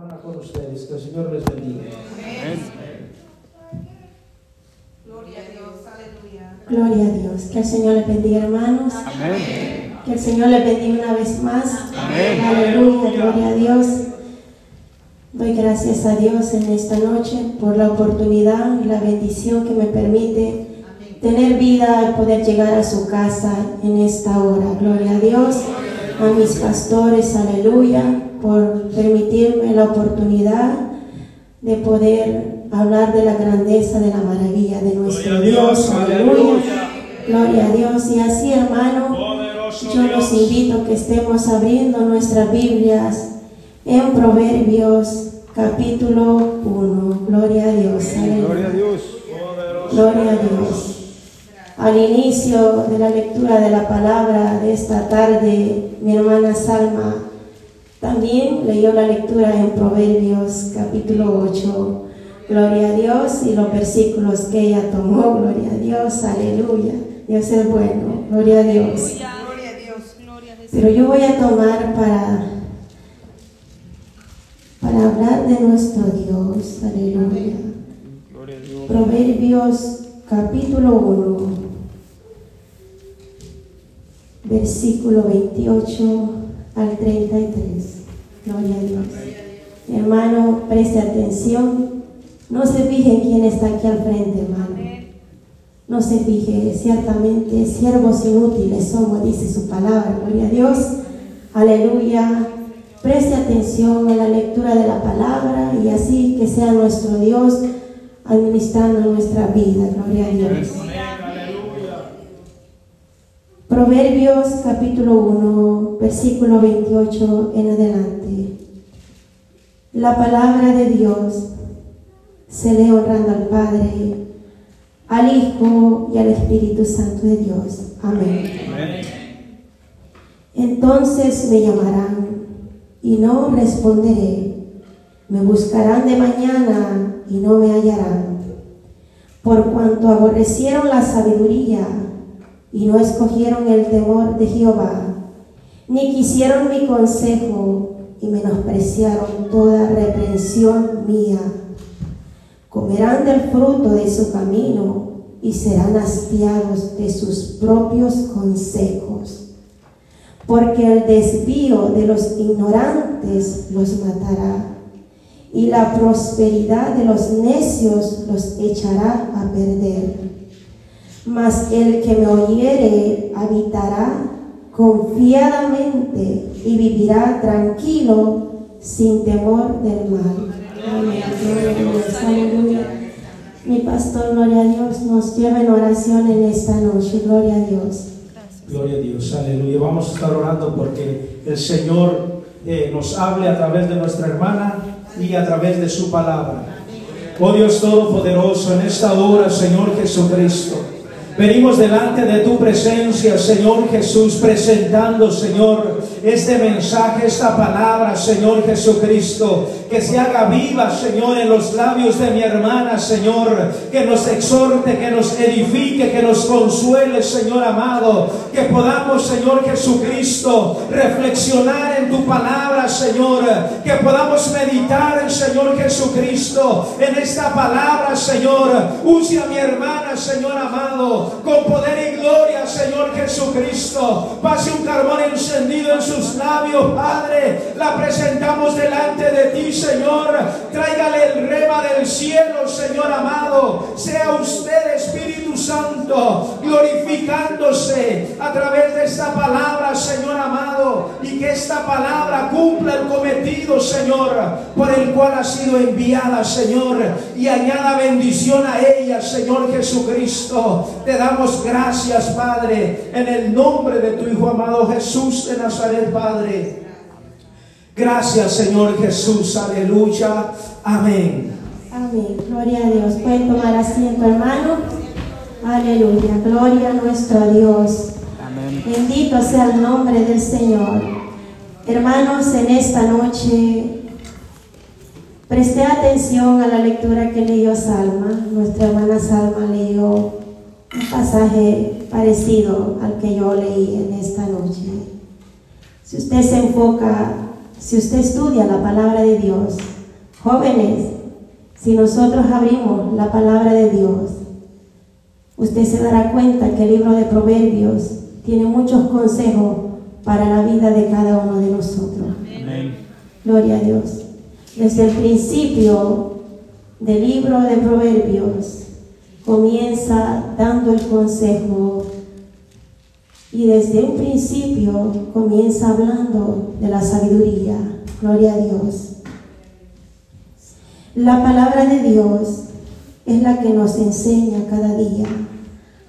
Hermana, con ustedes. Que el Señor les bendiga. Gloria a Dios, aleluya. Gloria a Dios. Que el Señor les bendiga, hermanos. Amén. Que el Señor les bendiga una vez más. Amén. Aleluya, gloria a Dios. Doy gracias a Dios en esta noche por la oportunidad y la bendición que me permite tener vida y poder llegar a su casa en esta hora. Gloria a Dios, a mis pastores, aleluya, por permitirme la oportunidad de poder hablar de la grandeza, de la maravilla de nuestro Gloria a Dios, Dios. aleluya. Gloria a Dios. Y así, hermano, Poderoso yo los invito a que estemos abriendo nuestras Biblias en Proverbios capítulo 1. Gloria a Dios. aleluya. Gloria a Dios. Gloria a Dios. Al inicio de la lectura de la palabra de esta tarde, mi hermana Salma también leyó la lectura en Proverbios capítulo 8. Gloria a Dios y los versículos que ella tomó. Gloria a Dios. Aleluya. Dios es bueno. Gloria a Dios. Pero yo voy a tomar para, para hablar de nuestro Dios. Aleluya. Gloria a Dios. Proverbios capítulo 1, versículo 28 al 33. Gloria a Dios. Hermano, preste atención. No se fije en quién está aquí al frente, hermano. No se fije, ciertamente siervos inútiles somos, dice su palabra. Gloria a Dios. Aleluya. Preste atención a la lectura de la palabra y así que sea nuestro Dios administrando nuestra vida. Gloria a Dios. Proverbios capítulo 1, versículo 28 en adelante. La palabra de Dios se lee honrando al Padre, al Hijo y al Espíritu Santo de Dios. Amén. Entonces me llamarán y no responderé. Me buscarán de mañana y no me hallarán. Por cuanto aborrecieron la sabiduría y no escogieron el temor de Jehová, ni quisieron mi consejo y menospreciaron toda reprensión mía. Comerán del fruto de su camino y serán hastiados de sus propios consejos porque el desvío de los ignorantes los matará, y la prosperidad de los necios los echará a perder. Mas el que me oyere habitará confiadamente y vivirá tranquilo sin temor del mal. Amén. Aleluya. Mi pastor, gloria a Dios, nos lleva en oración en esta noche. Gloria a Dios. Gloria a Dios, aleluya. Vamos a estar orando porque el Señor eh, nos hable a través de nuestra hermana y a través de su palabra. Oh Dios Todopoderoso, en esta hora, Señor Jesucristo, venimos delante de tu presencia, Señor Jesús, presentando, Señor, este mensaje, esta palabra, Señor Jesucristo, que se haga viva, Señor, en los labios de mi hermana, Señor, que nos exhorte, que nos edifique, que nos consuele, Señor amado, que podamos, Señor Jesucristo, reflexionar en tu palabra, Señor, que podamos meditar en Señor Jesucristo, en esta palabra, Señor, use a mi hermana, Señor amado, con poder y gloria, Señor Jesucristo, pase un carbón encendido en sus labios, Padre, la presentamos delante de ti, Señor. Tráigale el rema del cielo, Señor amado. Sea usted, Espíritu Santo, glorificándose a través de esta palabra, Señor amado. Y que esta palabra cumpla el cometido, Señor, por el cual ha sido enviada, Señor. Y añada bendición a ella, Señor Jesucristo. Te damos gracias, Padre, en el nombre de tu Hijo amado Jesús de Nazaret, Padre. Gracias, Señor Jesús. Aleluya. Amén. Amén. Gloria a Dios. Pueden tomar asiento, hermano. Aleluya. Gloria a nuestro Dios. Amén. Bendito sea el nombre del Señor. Hermanos, en esta noche presté atención a la lectura que leyó Salma. Nuestra hermana Salma leyó un pasaje parecido al que yo leí en esta noche. Si usted se enfoca si usted estudia la palabra de Dios, jóvenes, si nosotros abrimos la palabra de Dios, usted se dará cuenta que el libro de Proverbios tiene muchos consejos para la vida de cada uno de nosotros. Amén. Gloria a Dios. Desde el principio del libro de Proverbios comienza dando el consejo y desde un principio comienza hablando de la sabiduría. Gloria a Dios. La palabra de Dios es la que nos enseña cada día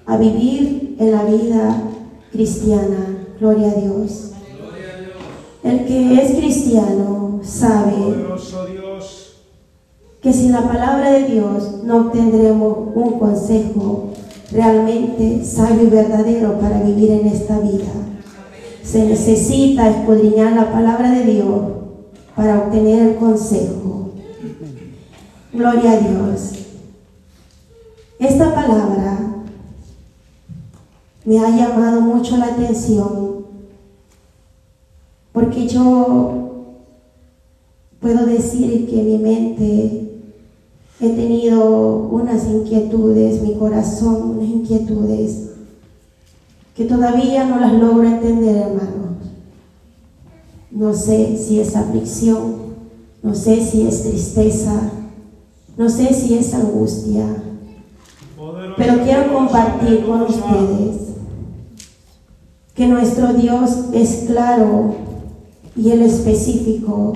a vivir en la vida cristiana. Gloria a Dios. El que es cristiano sabe que sin la palabra de Dios no obtendremos un consejo realmente sabio y verdadero para vivir en esta vida. Se necesita escudriñar la palabra de Dios para obtener el consejo. Gloria a Dios. Esta palabra me ha llamado mucho la atención porque yo puedo decir que mi mente he tenido unas inquietudes, mi corazón, unas inquietudes que todavía no las logro entender, hermanos. No sé si es aflicción, no sé si es tristeza, no sé si es angustia, pero quiero compartir con ustedes que nuestro Dios es claro y el específico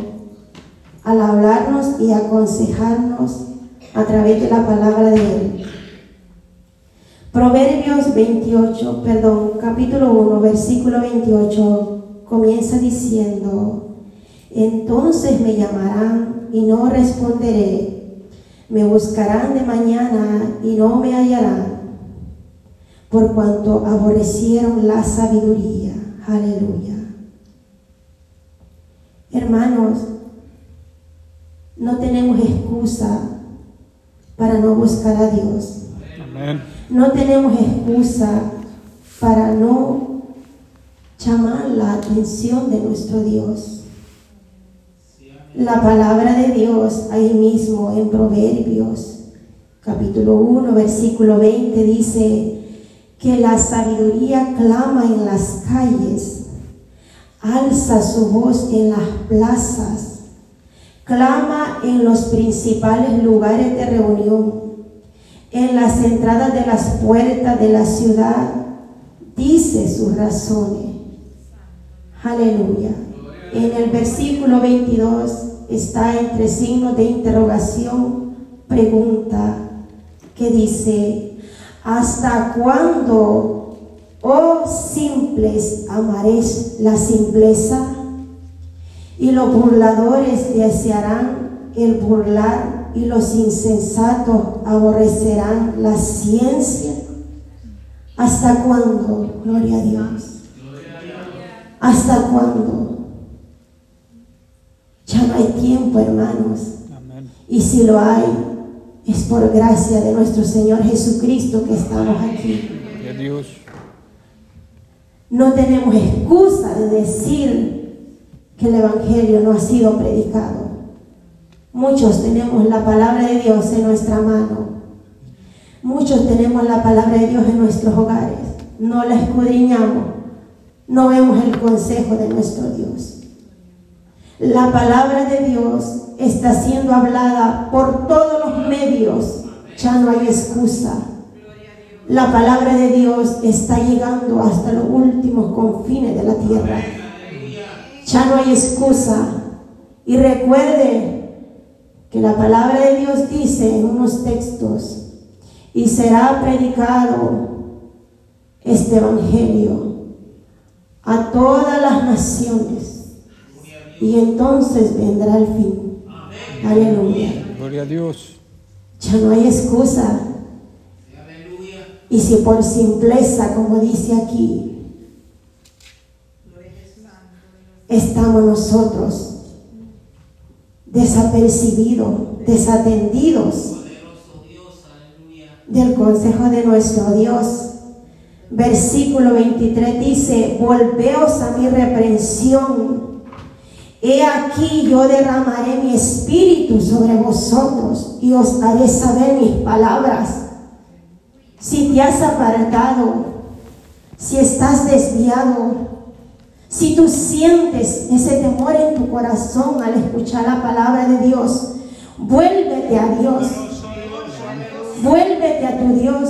al hablarnos y aconsejarnos a través de la palabra de Él. Proverbios 28, perdón, capítulo 1, versículo 28, comienza diciendo, entonces me llamarán y no responderé, me buscarán de mañana y no me hallarán, por cuanto aborrecieron la sabiduría. Aleluya. Hermanos, no tenemos excusa para no buscar a Dios. Amén. No tenemos excusa para no llamar la atención de nuestro Dios. La palabra de Dios ahí mismo en Proverbios, capítulo 1, versículo 20, dice que la sabiduría clama en las calles, alza su voz en las plazas, clama en los principales lugares de reunión en las entradas de las puertas de la ciudad, dice sus razones. Aleluya. En el versículo 22 está entre signos de interrogación, pregunta, que dice, ¿hasta cuándo, oh simples, amaréis la simpleza? Y los burladores desearán el burlar y los insensatos aborrecerán la ciencia. ¿Hasta cuándo? Gloria a Dios. ¿Hasta cuándo? Ya no hay tiempo, hermanos. Amén. Y si lo hay, es por gracia de nuestro Señor Jesucristo que estamos aquí. Dios. No tenemos excusa de decir que el Evangelio no ha sido predicado. Muchos tenemos la palabra de Dios en nuestra mano. Muchos tenemos la palabra de Dios en nuestros hogares. No la escudriñamos. No vemos el consejo de nuestro Dios. La palabra de Dios está siendo hablada por todos los medios. Ya no hay excusa. La palabra de Dios está llegando hasta los últimos confines de la tierra. Ya no hay excusa. Y recuerde que la palabra de Dios dice en unos textos, y será predicado este evangelio a todas las naciones, y entonces vendrá el fin. Aleluya. Gloria a Dios. Ya no hay excusa. Y si por simpleza, como dice aquí, estamos nosotros desapercibidos, desatendidos del consejo de nuestro Dios. Versículo 23 dice, volveos a mi reprensión He aquí yo derramaré mi espíritu sobre vosotros y os haré saber mis palabras. Si te has apartado, si estás desviado, si tú sientes ese temor en tu corazón al escuchar la palabra de Dios, vuélvete a Dios. Vuélvete a tu Dios.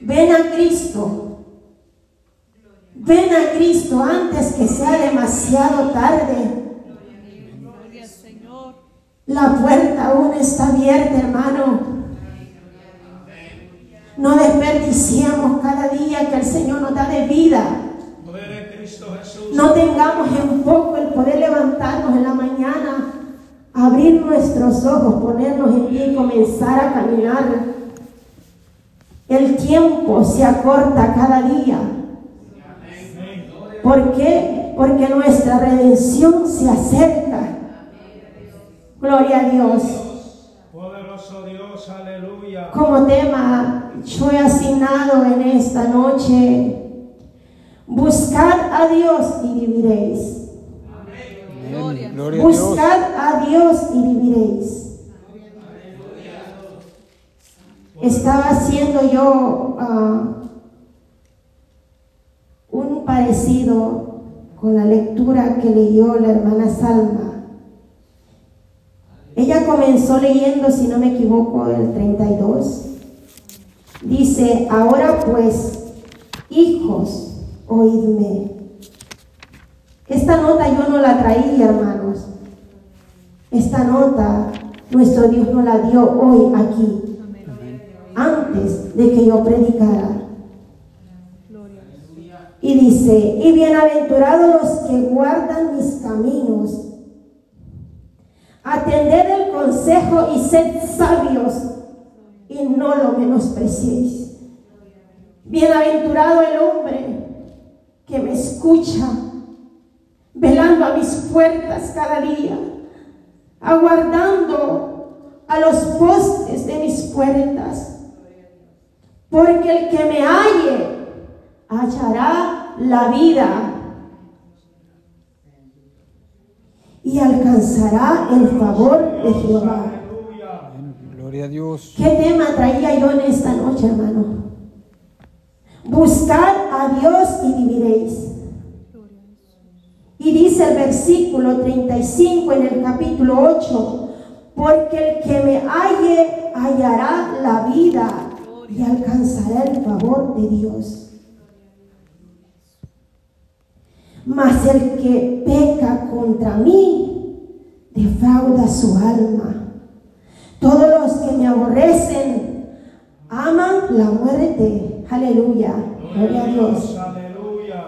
Ven a Cristo. Ven a Cristo antes que sea demasiado tarde. La puerta aún está abierta, hermano. No desperdiciemos cada día que el Señor nos da de vida. No tengamos en poco el poder levantarnos en la mañana, abrir nuestros ojos, ponernos en pie y comenzar a caminar. El tiempo se acorta cada día. ¿Por qué? Porque nuestra redención se acerca. Gloria a Dios. Poderoso Dios, aleluya. Como tema, yo he asignado en esta noche, buscad a Dios y viviréis. Amén. Gloria a Dios. Buscad a Dios y viviréis. Estaba haciendo yo ah, parecido con la lectura que leyó la hermana Salma. Ella comenzó leyendo, si no me equivoco, el 32. Dice, ahora pues, hijos, oídme. Esta nota yo no la traía, hermanos. Esta nota nuestro Dios nos la dio hoy aquí, antes de que yo predicara. Y dice, y bienaventurados los que guardan mis caminos. Atended el consejo y sed sabios y no lo menospreciéis. Bienaventurado el hombre que me escucha, velando a mis puertas cada día, aguardando a los postes de mis puertas. Porque el que me halle hallará la vida y alcanzará el favor de Jehová. Gloria a Dios. ¿Qué tema traía yo en esta noche, hermano? Buscar a Dios y viviréis. Y dice el versículo 35 en el capítulo 8, porque el que me halle hallará la vida y alcanzará el favor de Dios. Mas el que peca contra mí defrauda su alma. Todos los que me aborrecen aman la muerte. Aleluya. Gloria a Dios. Aleluya.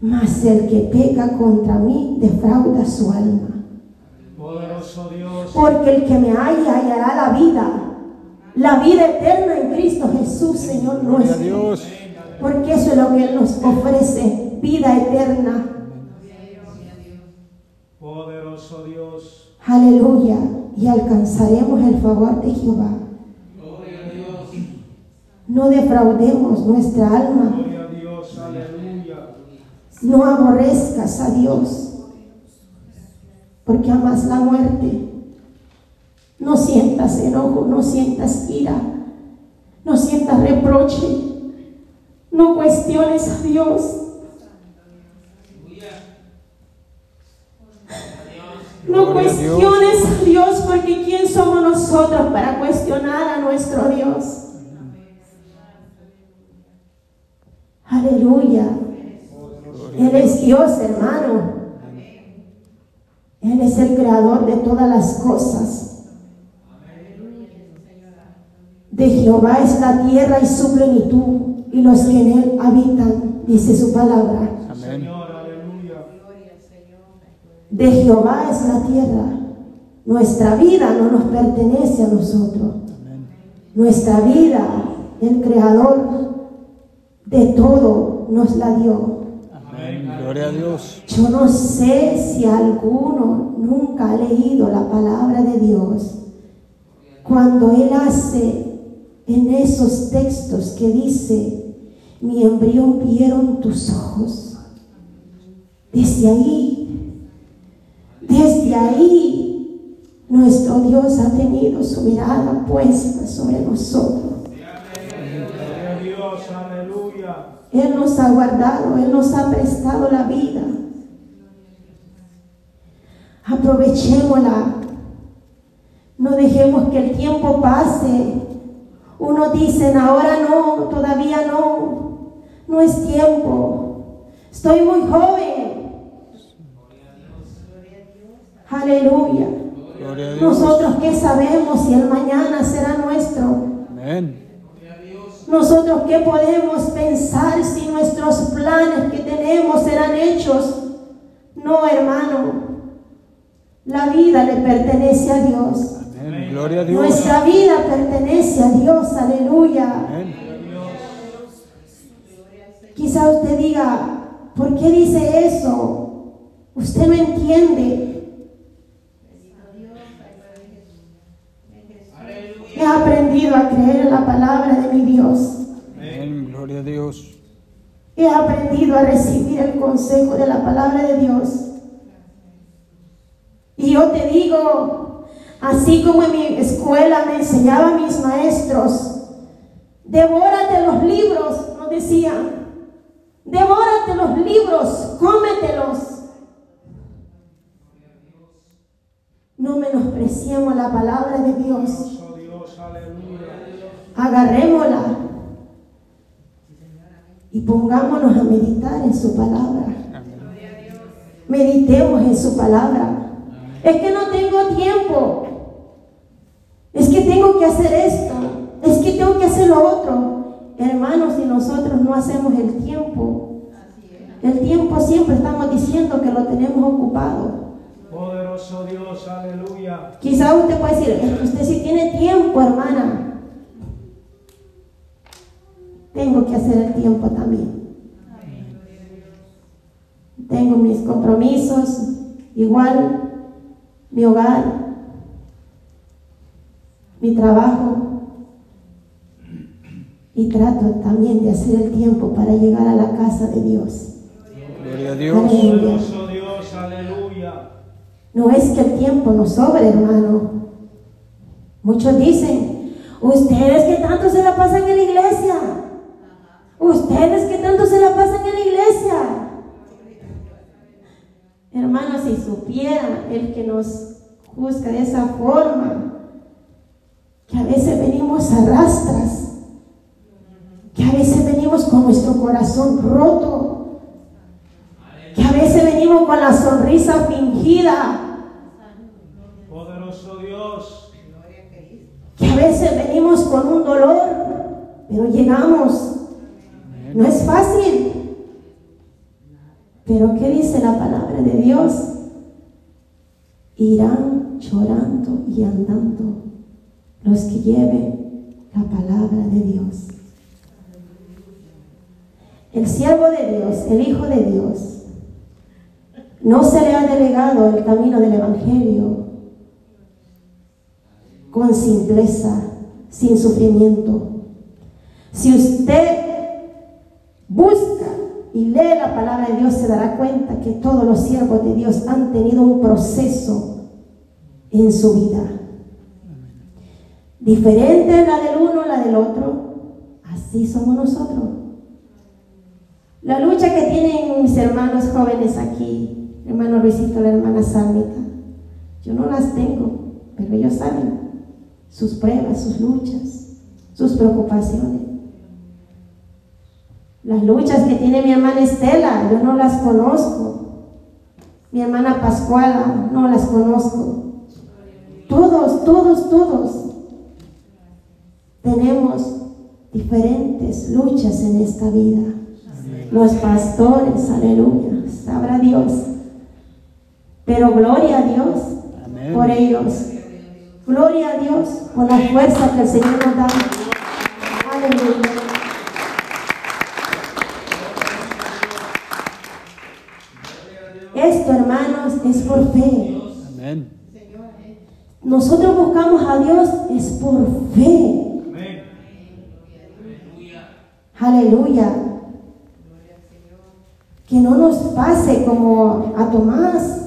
Mas el que peca contra mí defrauda su alma. Poderoso Dios. Porque el que me halla hallará la vida. La vida eterna en Cristo Jesús, Señor Gloria a nuestro. Dios. Porque eso es lo que Él nos ofrece. Vida eterna. Poderoso Dios. Aleluya. Y alcanzaremos el favor de Jehová. No defraudemos nuestra alma. Gloria a Dios. Aleluya. No aborrezcas a Dios, porque amas la muerte. No sientas enojo, no sientas ira, no sientas reproche. No cuestiones a Dios. No cuestiones a Dios, porque ¿quién somos nosotros para cuestionar a nuestro Dios? Aleluya. Él es Dios, hermano. Él es el creador de todas las cosas. De Jehová es la tierra y su plenitud, y los que en él habitan, dice su palabra. Amén. Señor, aleluya. De Jehová es la tierra. Nuestra vida no nos pertenece a nosotros. Amén. Nuestra vida, el creador de todo, nos la dio. Amén. Gloria a Dios. Yo no sé si alguno nunca ha leído la palabra de Dios cuando Él hace en esos textos que dice, mi embrión vieron tus ojos. Desde ahí, desde ahí, nuestro Dios ha tenido su mirada puesta sobre nosotros. Él nos ha guardado, Él nos ha prestado la vida. Aprovechémosla. No dejemos que el tiempo pase. Unos dicen, ahora no, todavía no. No es tiempo. Estoy muy joven. Aleluya. Nosotros qué sabemos si el mañana será nuestro. Amén. Nosotros qué podemos pensar si nuestros planes que tenemos serán hechos. No, hermano. La vida le pertenece a Dios. Amén. Gloria a Dios. Nuestra vida pertenece a Dios. Aleluya. Amén. Quizá usted diga, ¿por qué dice eso? Usted no entiende. He aprendido a creer en la palabra de mi Dios. Amén. Gloria a Dios. He aprendido a recibir el consejo de la palabra de Dios. Y yo te digo, así como en mi escuela me enseñaban mis maestros, devórate los libros, nos decían. Devórate los libros, cómetelos. No menospreciemos la palabra de Dios. Agarrémosla y pongámonos a meditar en su palabra. Meditemos en su palabra. Es que no tengo tiempo. Es que tengo que hacer esto. Es que tengo que hacer lo otro. Hermanos, si nosotros no hacemos el tiempo, el tiempo siempre estamos diciendo que lo tenemos ocupado. Poderoso Dios, aleluya. Quizá usted puede decir, "Es que usted sí tiene tiempo, hermana. Tengo que hacer el tiempo también. Tengo mis compromisos, igual mi hogar, mi trabajo. Y trato también de hacer el tiempo para llegar a la casa de Dios. Gloria a Dios. Aleluya. Dios, aleluya. No es que el tiempo nos sobre, hermano. Muchos dicen, ustedes que tanto se la pasan en la iglesia. Ustedes que tanto se la pasan en la iglesia. Hermano, si supiera el que nos juzga de esa forma, que a veces venimos a rastras, a veces venimos con nuestro corazón roto, que a veces venimos con la sonrisa fingida, Poderoso Dios. que a veces venimos con un dolor, pero llegamos. No es fácil. Pero ¿qué dice la palabra de Dios? Irán llorando y andando los que lleven la palabra de Dios. El siervo de Dios, el Hijo de Dios, no se le ha delegado el camino del Evangelio con simpleza, sin sufrimiento. Si usted busca y lee la palabra de Dios, se dará cuenta que todos los siervos de Dios han tenido un proceso en su vida. Diferente la del uno, la del otro. Así somos nosotros. La lucha que tienen mis hermanos jóvenes aquí, hermano Luisito, la hermana Sálmita, yo no las tengo, pero ellos saben sus pruebas, sus luchas, sus preocupaciones. Las luchas que tiene mi hermana Estela, yo no las conozco. Mi hermana Pascuala, no las conozco. Todos, todos, todos tenemos diferentes luchas en esta vida. Los pastores, aleluya, sabrá Dios. Pero gloria a Dios Amén. por ellos. Gloria a Dios por la fuerza que el Señor nos da. Aleluya. Esto, hermanos, es por fe. Amén. Nosotros buscamos a Dios es por fe. Amén. Aleluya. Que no nos pase como a Tomás,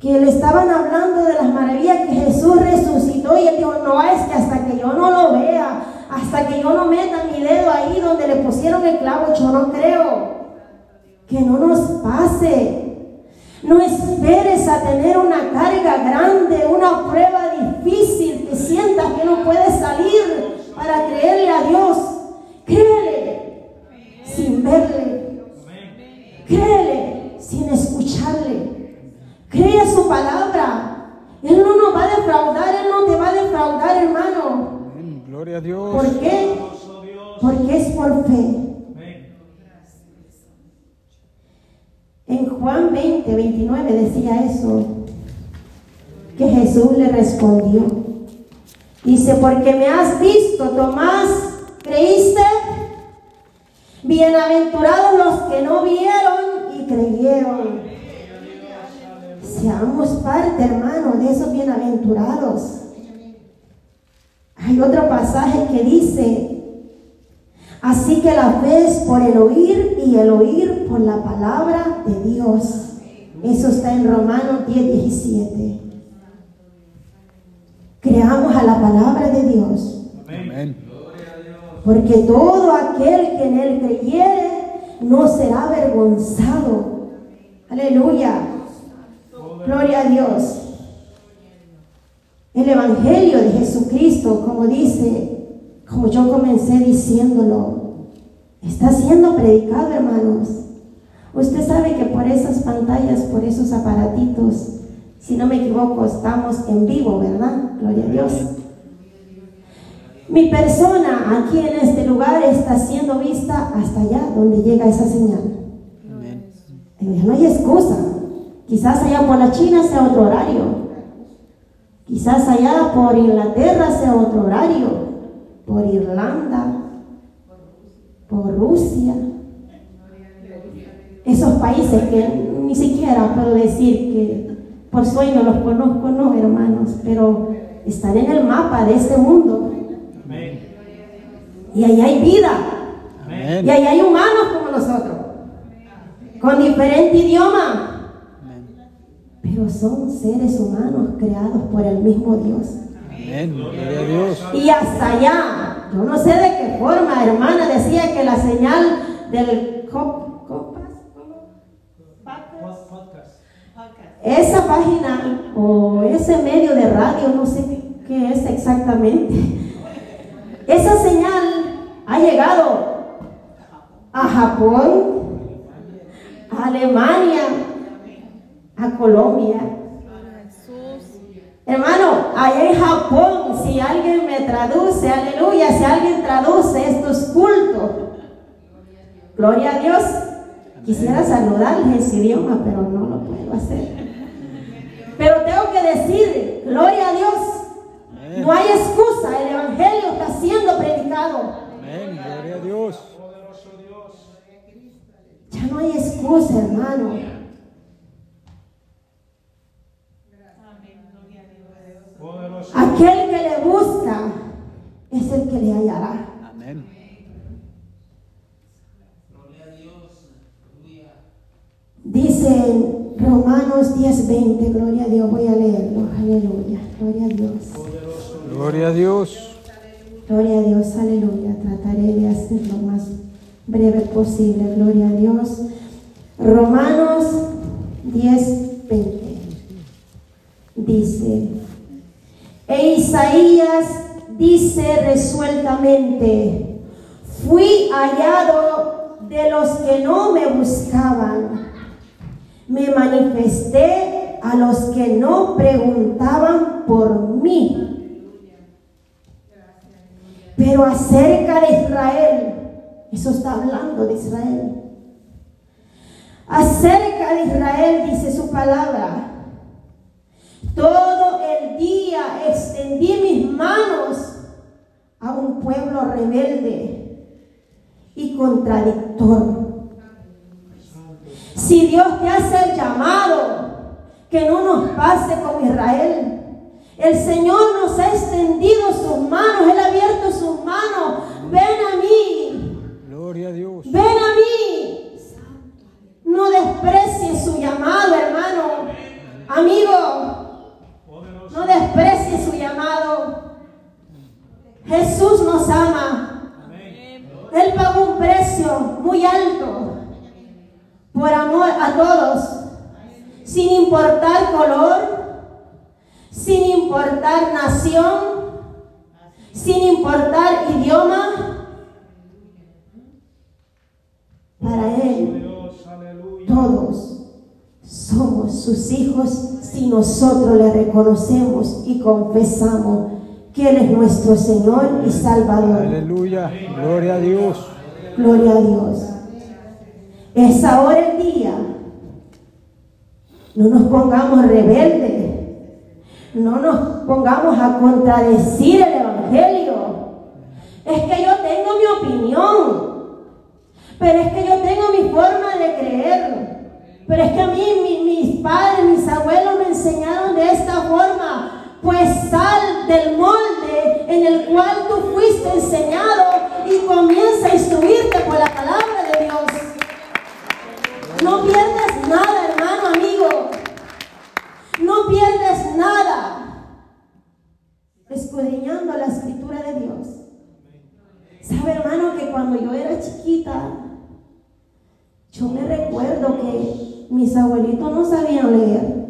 que le estaban hablando de las maravillas que Jesús resucitó y él dijo, no, es que hasta que yo no lo vea, hasta que yo no meta mi dedo ahí donde le pusieron el clavo, yo no creo. Que no nos pase. No esperes a tener una carga grande, una prueba difícil, que sientas que no puedes salir para creerle a Dios. Créele sin verle. Créele sin escucharle. Cree su palabra. Él no nos va a defraudar, Él no te va a defraudar, hermano. Amén. Gloria a Dios. ¿Por qué? Porque es por fe. En Juan 20, 29 decía eso, que Jesús le respondió. Dice, porque me has visto, Tomás, ¿creíste? Bienaventurados los que no vieron creyeron. Seamos parte, hermano, de esos bienaventurados. Hay otro pasaje que dice, así que la fe es por el oír y el oír por la palabra de Dios. Eso está en Romanos 10, 17. Creamos a la palabra de Dios, Amén. porque todo aquel que en él creyere no será avergonzado. Aleluya. Gloria a Dios. El Evangelio de Jesucristo, como dice, como yo comencé diciéndolo, está siendo predicado, hermanos. Usted sabe que por esas pantallas, por esos aparatitos, si no me equivoco, estamos en vivo, ¿verdad? Gloria a Dios. Mi persona aquí en este lugar está siendo vista hasta allá donde llega esa señal. Eh, No hay excusa. Quizás allá por la China sea otro horario. Quizás allá por Inglaterra sea otro horario. Por Irlanda. Por Rusia. Esos países que ni siquiera puedo decir que por sueño los conozco, no, hermanos, pero están en el mapa de este mundo. Y ahí hay vida. Y ahí hay humanos como nosotros. Con diferente idioma. Amén. Pero son seres humanos creados por el mismo Dios. Amén. Gloria a Dios. Y hasta allá, yo no sé de qué forma, hermana, decía que la señal del cop- copas, esa página o ese medio de radio, no sé qué es exactamente, esa señal ha llegado a Japón, a Alemania, a Colombia. Hermano, allá en Japón, si alguien me traduce, aleluya, si alguien traduce estos cultos, gloria a Dios. Quisiera saludarles en su idioma, pero no lo puedo hacer. Pero tengo que decir, gloria a Dios, Amén. no hay excusa, el Evangelio está siendo predicado. Amén. Gloria a Dios. Ya no hay excusa, hermano. Aquel que le busca es el que le hallará. Amén. Dice Romanos 10:20, gloria a Dios, voy a leerlo, aleluya, gloria a Dios, Gloria a Dios. gloria a Dios, aleluya, trataré de hacerlo más breve posible, gloria a Dios. Romanos 10:20 dice, e Isaías dice resueltamente, fui hallado de los que no me buscaban me manifesté a los que no preguntaban por mí. Pero acerca de Israel, eso está hablando de Israel. Acerca de Israel dice su palabra. Todo el día extendí mis manos a un pueblo rebelde y contradictor. Si Dios te hace el llamado, que no nos pase como Israel. El Señor nos ha extendido sus manos, Él ha abierto sus manos. Ven a mí, Gloria a Dios. ven a mí. No desprecie su llamado, hermano. Amigo, no desprecie su llamado. Jesús nos ama. Él pagó un precio muy alto por amor a todos, sin importar color, sin importar nación, sin importar idioma. Para Él todos somos sus hijos si nosotros le reconocemos y confesamos que Él es nuestro Señor y Salvador. Aleluya. Gloria a Dios. Gloria a Dios. Es ahora el día. No nos pongamos rebeldes. No nos pongamos a contradecir el Evangelio. Es que yo tengo mi opinión. Pero es que yo tengo mi forma de creer. Pero es que a mí mi- mis padres, mis abuelos me enseñaron de esta forma. Pues sal del molde en el cual tú fuiste enseñado y comienza a instruirte por la palabra de Dios. No pierdes nada, hermano, amigo. No nada escudriñando la escritura de Dios. Sabe, hermano, que cuando yo era chiquita, yo me recuerdo que mis abuelitos no sabían leer.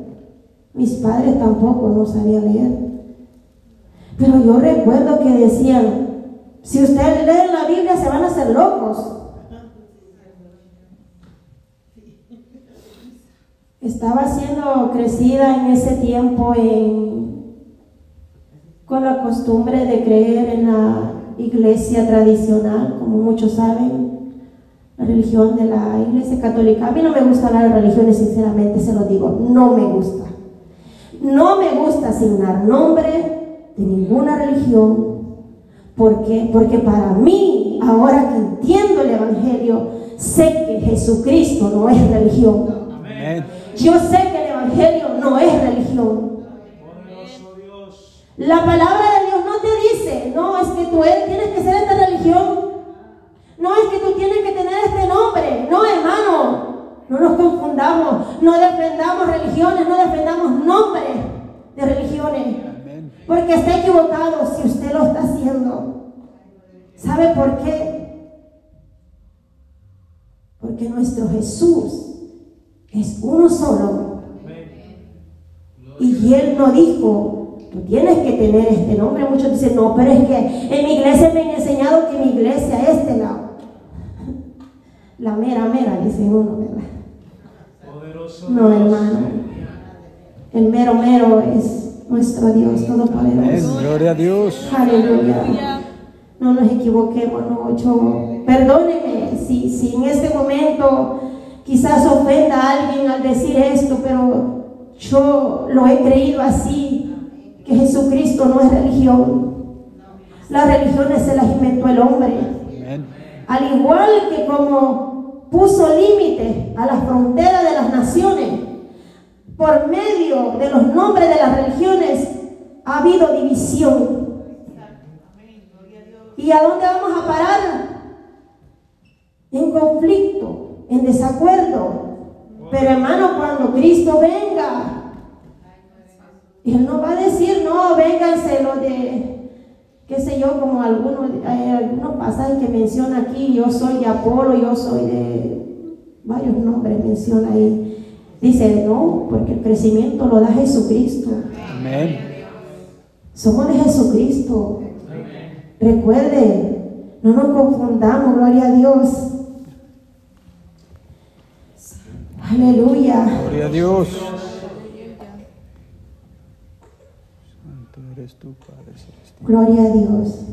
Mis padres tampoco no sabían leer. Pero yo recuerdo que decían, si ustedes leen la Biblia se van a hacer locos. Estaba siendo crecida en ese tiempo con la costumbre de creer en la iglesia tradicional, como muchos saben, la religión de la iglesia católica. A mí no me gusta hablar de religiones, sinceramente, se lo digo, no me gusta. No me gusta asignar nombre de ninguna religión. ¿Por qué? Porque para mí, ahora que entiendo el Evangelio, sé que Jesucristo no es religión. Yo sé que el Evangelio no es religión. La palabra de Dios no te dice, no, es que tú eres- tienes que ser esta religión. No es que tú tienes que tener este nombre. No, hermano. No nos confundamos. No defendamos religiones, no defendamos nombres de religiones. Porque está equivocado si usted lo está haciendo. ¿Sabe por qué? Porque nuestro Jesús es uno solo. Y él no dijo, tú tienes que tener este nombre. Muchos dicen, no, pero es que en mi iglesia me han enseñado que mi iglesia es este lado. La mera, mera, dice uno, ¿verdad? Poderoso No, hermano. El mero, mero es nuestro Dios. Todopoderoso. Gloria a Dios. Aleluya. No nos equivoquemos, no, yo, perdóneme si, si en este momento quizás ofenda a alguien al decir esto, pero yo lo he creído así, que Jesucristo no es religión. Las religiones se las inventó el hombre. Al igual que como puso límite a las fronteras de las naciones, por medio de los nombres de las religiones ha habido división. ¿Y a dónde vamos a parar? En conflicto, en desacuerdo. Pero hermano, cuando Cristo venga, Él no va a decir, no, vénganse los de, qué sé yo, como algunos, algunos pasajes que menciona aquí, yo soy de Apolo, yo soy de varios nombres menciona ahí. Dice, no, porque el crecimiento lo da Jesucristo. Amén. Somos de Jesucristo. Recuerde, no nos confundamos, gloria a Dios. Aleluya. Gloria a Dios. Santo eres tú, Padre Celestial. Gloria a Dios.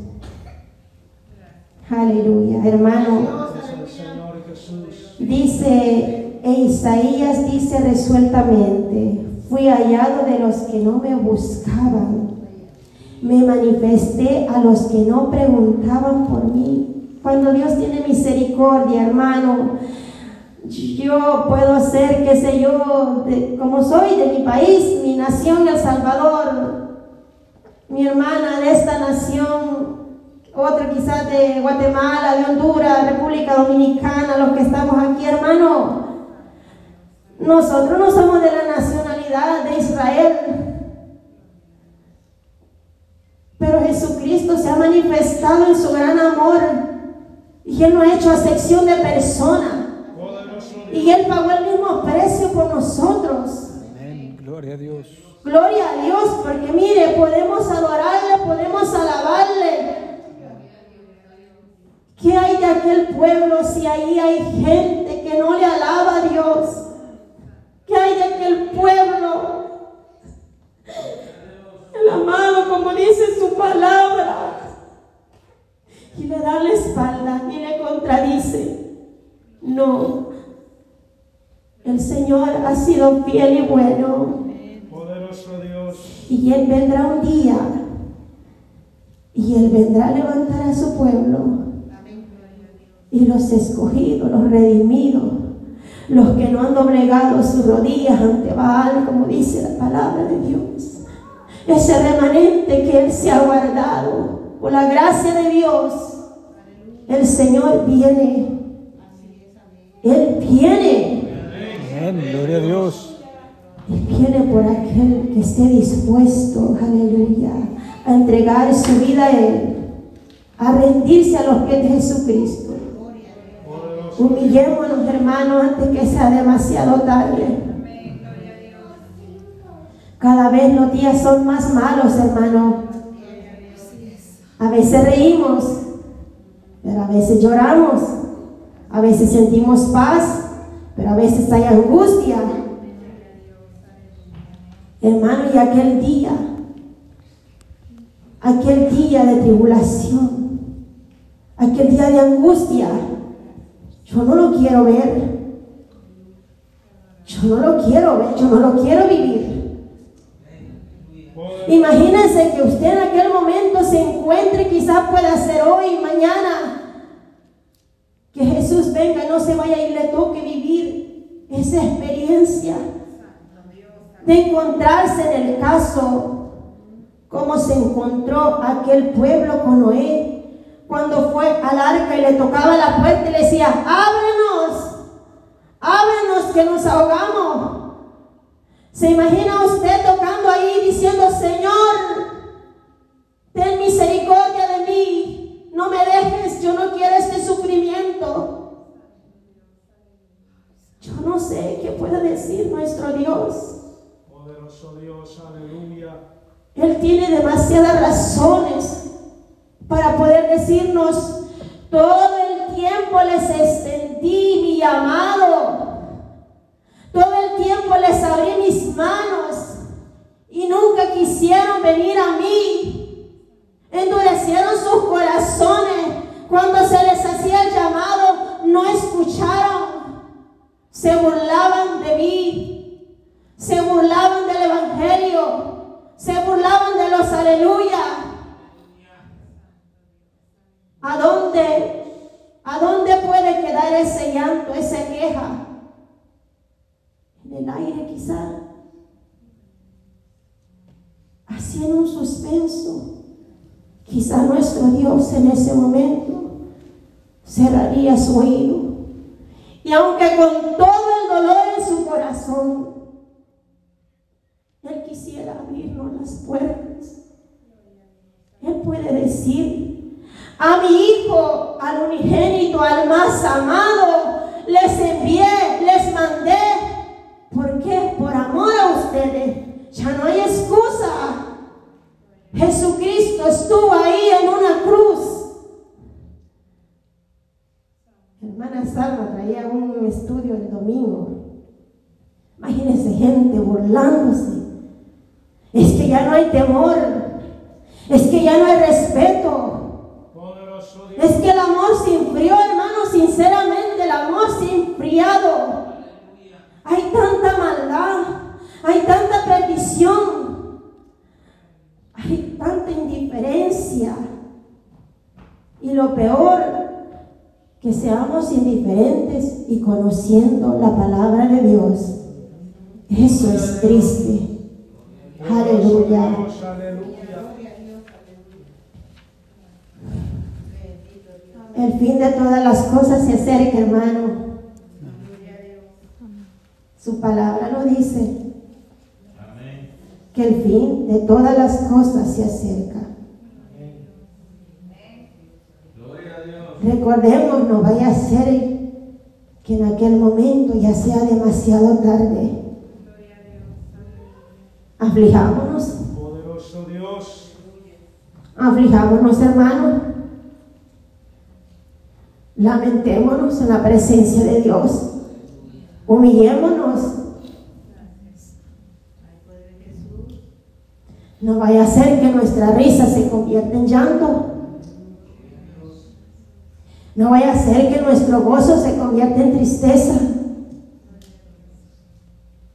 Aleluya. Hermano, dice, e Isaías dice resueltamente, fui hallado de los que no me buscaban. Me manifesté a los que no preguntaban por mí. Cuando Dios tiene misericordia, hermano, yo puedo ser, qué sé yo, de- como soy de mi país, mi nación, El Salvador, mi hermana de esta nación, otra quizás de Guatemala, de Honduras, República Dominicana, los que estamos aquí, hermano. Nosotros no somos de la nacionalidad de Israel. Pero Jesucristo se ha manifestado en su gran amor y Él no ha hecho acepción de persona. Y Él pagó el mismo precio por nosotros. Amén. Gloria a Dios. Gloria a Dios, porque mire, podemos adorarle, podemos alabarle. ¿Qué hay de aquel pueblo si ahí hay gente que no le alaba a Dios? ¿Qué hay de aquel pueblo? El amado, como dice su palabra, y le da la espalda y le contradice. No, el Señor ha sido fiel y bueno. Poderoso Dios. Y Él vendrá un día. Y Él vendrá a levantar a su pueblo. Y los escogidos, los redimidos, los que no han doblegado sus rodillas ante Baal, como dice la palabra de Dios. Ese remanente que Él se ha guardado, por la gracia de Dios, el Señor viene. Él viene. Gloria a Dios. Él viene por aquel que esté dispuesto, aleluya, a entregar su vida a Él, a rendirse a los pies de Jesucristo. Humillémonos, hermanos, antes que sea demasiado tarde. Cada vez los días son más malos, hermano. A veces reímos, pero a veces lloramos. A veces sentimos paz, pero a veces hay angustia. Hermano, y aquel día, aquel día de tribulación, aquel día de angustia, yo no lo quiero ver. Yo no lo quiero ver, yo no lo quiero vivir. Imagínense que usted en aquel momento se encuentre, quizás pueda ser hoy, mañana, que Jesús venga y no se vaya y le toque esa experiencia de encontrarse en el caso como se encontró aquel pueblo con Noé cuando fue al arca y le tocaba la puerta y le decía, ábrenos, ábrenos que nos ahogamos. ¿Se imagina usted tocando ahí diciendo, Señor, ten misericordia de mí, no me dejes, yo no quiero este sufrimiento? Yo no sé qué puede decir nuestro Dios. Poderoso Dios. Aleluya. Él tiene demasiadas razones para poder decirnos, todo el tiempo les extendí mi llamado, todo el tiempo les abrí mis manos y nunca quisieron venir a mí. Endurecieron sus corazones cuando se les hacía el llamado, no escucharon, se burlaban de mí, se burlaban del Evangelio, se burlaban de los aleluya. ¿A dónde, a dónde puede quedar ese llanto, esa queja? En el aire quizá. Así en un suspenso. Quizá nuestro Dios en ese momento cerraría su oído. Y aunque con todo el dolor en su corazón, Él quisiera abrirnos las puertas. Él puede decir, a mi Hijo, al unigénito, al más amado, les envié, les mandé. ¿Por qué? Por amor a ustedes. Ya no hay excusa. Jesucristo estuvo ahí en una cruz. Hermana Salva traía un estudio el domingo. Imagínense gente burlándose. Es que ya no hay temor. Es que ya no hay respeto. Es que el amor se enfrió, hermano, sinceramente, el amor se ha enfriado. Hay tanta maldad, hay tanta perdición, hay tanta indiferencia. Y lo peor, que seamos indiferentes y conociendo la palabra de Dios. Eso es triste. Aleluya. El fin de todas las cosas se acerca, hermano. Su palabra lo dice. Que el fin de todas las cosas se acerca. Recordemos, no vaya a ser que en aquel momento ya sea demasiado tarde. Aflijámonos, Poderoso Dios. aflijámonos hermanos. Lamentémonos en la presencia de Dios. Humillémonos. No vaya a ser que nuestra risa se convierta en llanto. No vaya a ser que nuestro gozo se convierta en tristeza.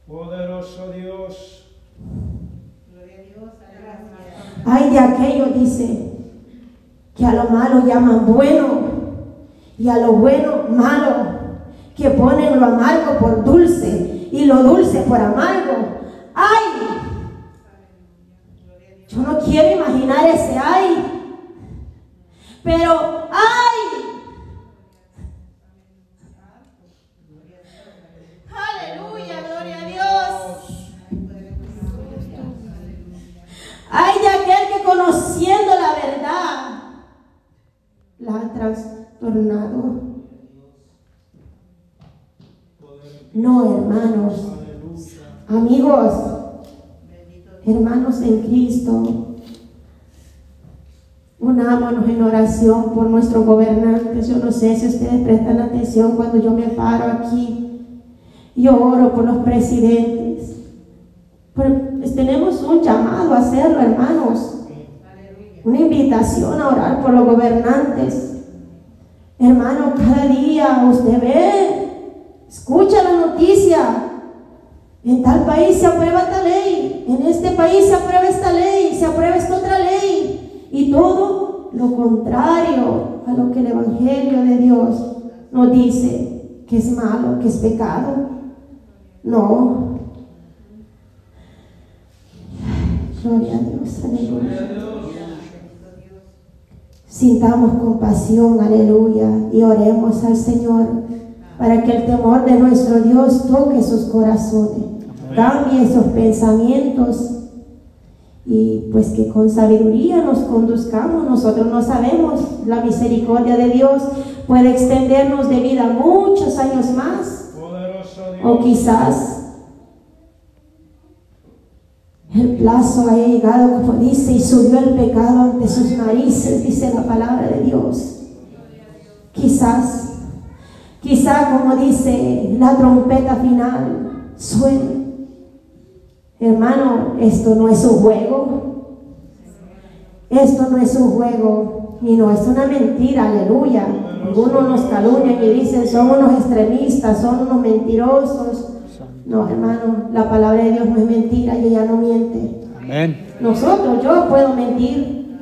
Poderoso Dios. Hay de aquello, dice, que a lo malo llaman bueno y a lo bueno malo, que ponen lo amargo por dulce y lo dulce por amargo. ¡Ay! Yo no quiero imaginar ese ay, pero ¡ay! Hay de aquel que conociendo la verdad la ha trastornado. No, hermanos, amigos, hermanos en Cristo, unámonos en oración por nuestros gobernantes. Yo no sé si ustedes prestan atención cuando yo me paro aquí. Yo oro por los presidentes. Pero, pues, tenemos un llamado a hacerlo, hermanos. Una invitación a orar por los gobernantes. Hermano, cada día usted ve, escucha la noticia. En tal país se aprueba esta ley, en este país se aprueba esta ley, se aprueba esta otra ley. Y todo lo contrario a lo que el Evangelio de Dios nos dice que es malo, que es pecado. No. Gloria a Dios, aleluya. Sintamos compasión, aleluya, y oremos al Señor para que el temor de nuestro Dios toque sus corazones, cambie esos pensamientos y pues que con sabiduría nos conduzcamos. Nosotros no sabemos, la misericordia de Dios puede extendernos de vida muchos años más o quizás el plazo haya llegado, como dice, y subió el pecado ante sus narices, dice la palabra de Dios. Quizás, quizá como dice la trompeta final, suene. Hermano, esto no es un juego. Esto no es un juego, y no es una mentira, aleluya. Algunos nos calumnian y dicen, son unos extremistas, son unos mentirosos. No, hermano, la palabra de Dios no es mentira y ella no miente. Amén. Nosotros, yo puedo mentir,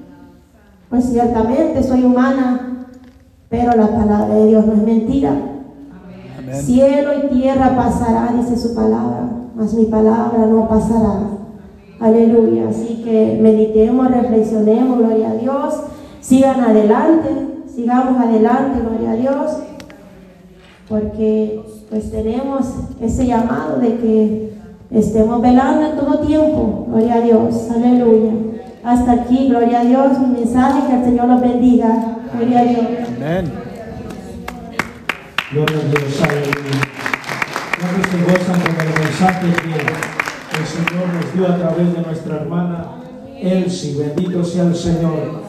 pues ciertamente soy humana, pero la palabra de Dios no es mentira. Amén. Cielo y tierra pasará, dice su palabra, mas mi palabra no pasará. Aleluya. Así que meditemos, reflexionemos, gloria a Dios. Sigan adelante, sigamos adelante, gloria a Dios. Porque pues tenemos ese llamado de que estemos velando en todo tiempo, gloria a Dios, aleluya. Hasta aquí, gloria a Dios, mi mensaje, que el Señor los bendiga, gloria a Dios. Amén. Gloria a Dios, aleluya. ¿Cuántos se gozan con el mensaje que el Señor nos dio a través de nuestra hermana Elsie? Bendito sea el Señor.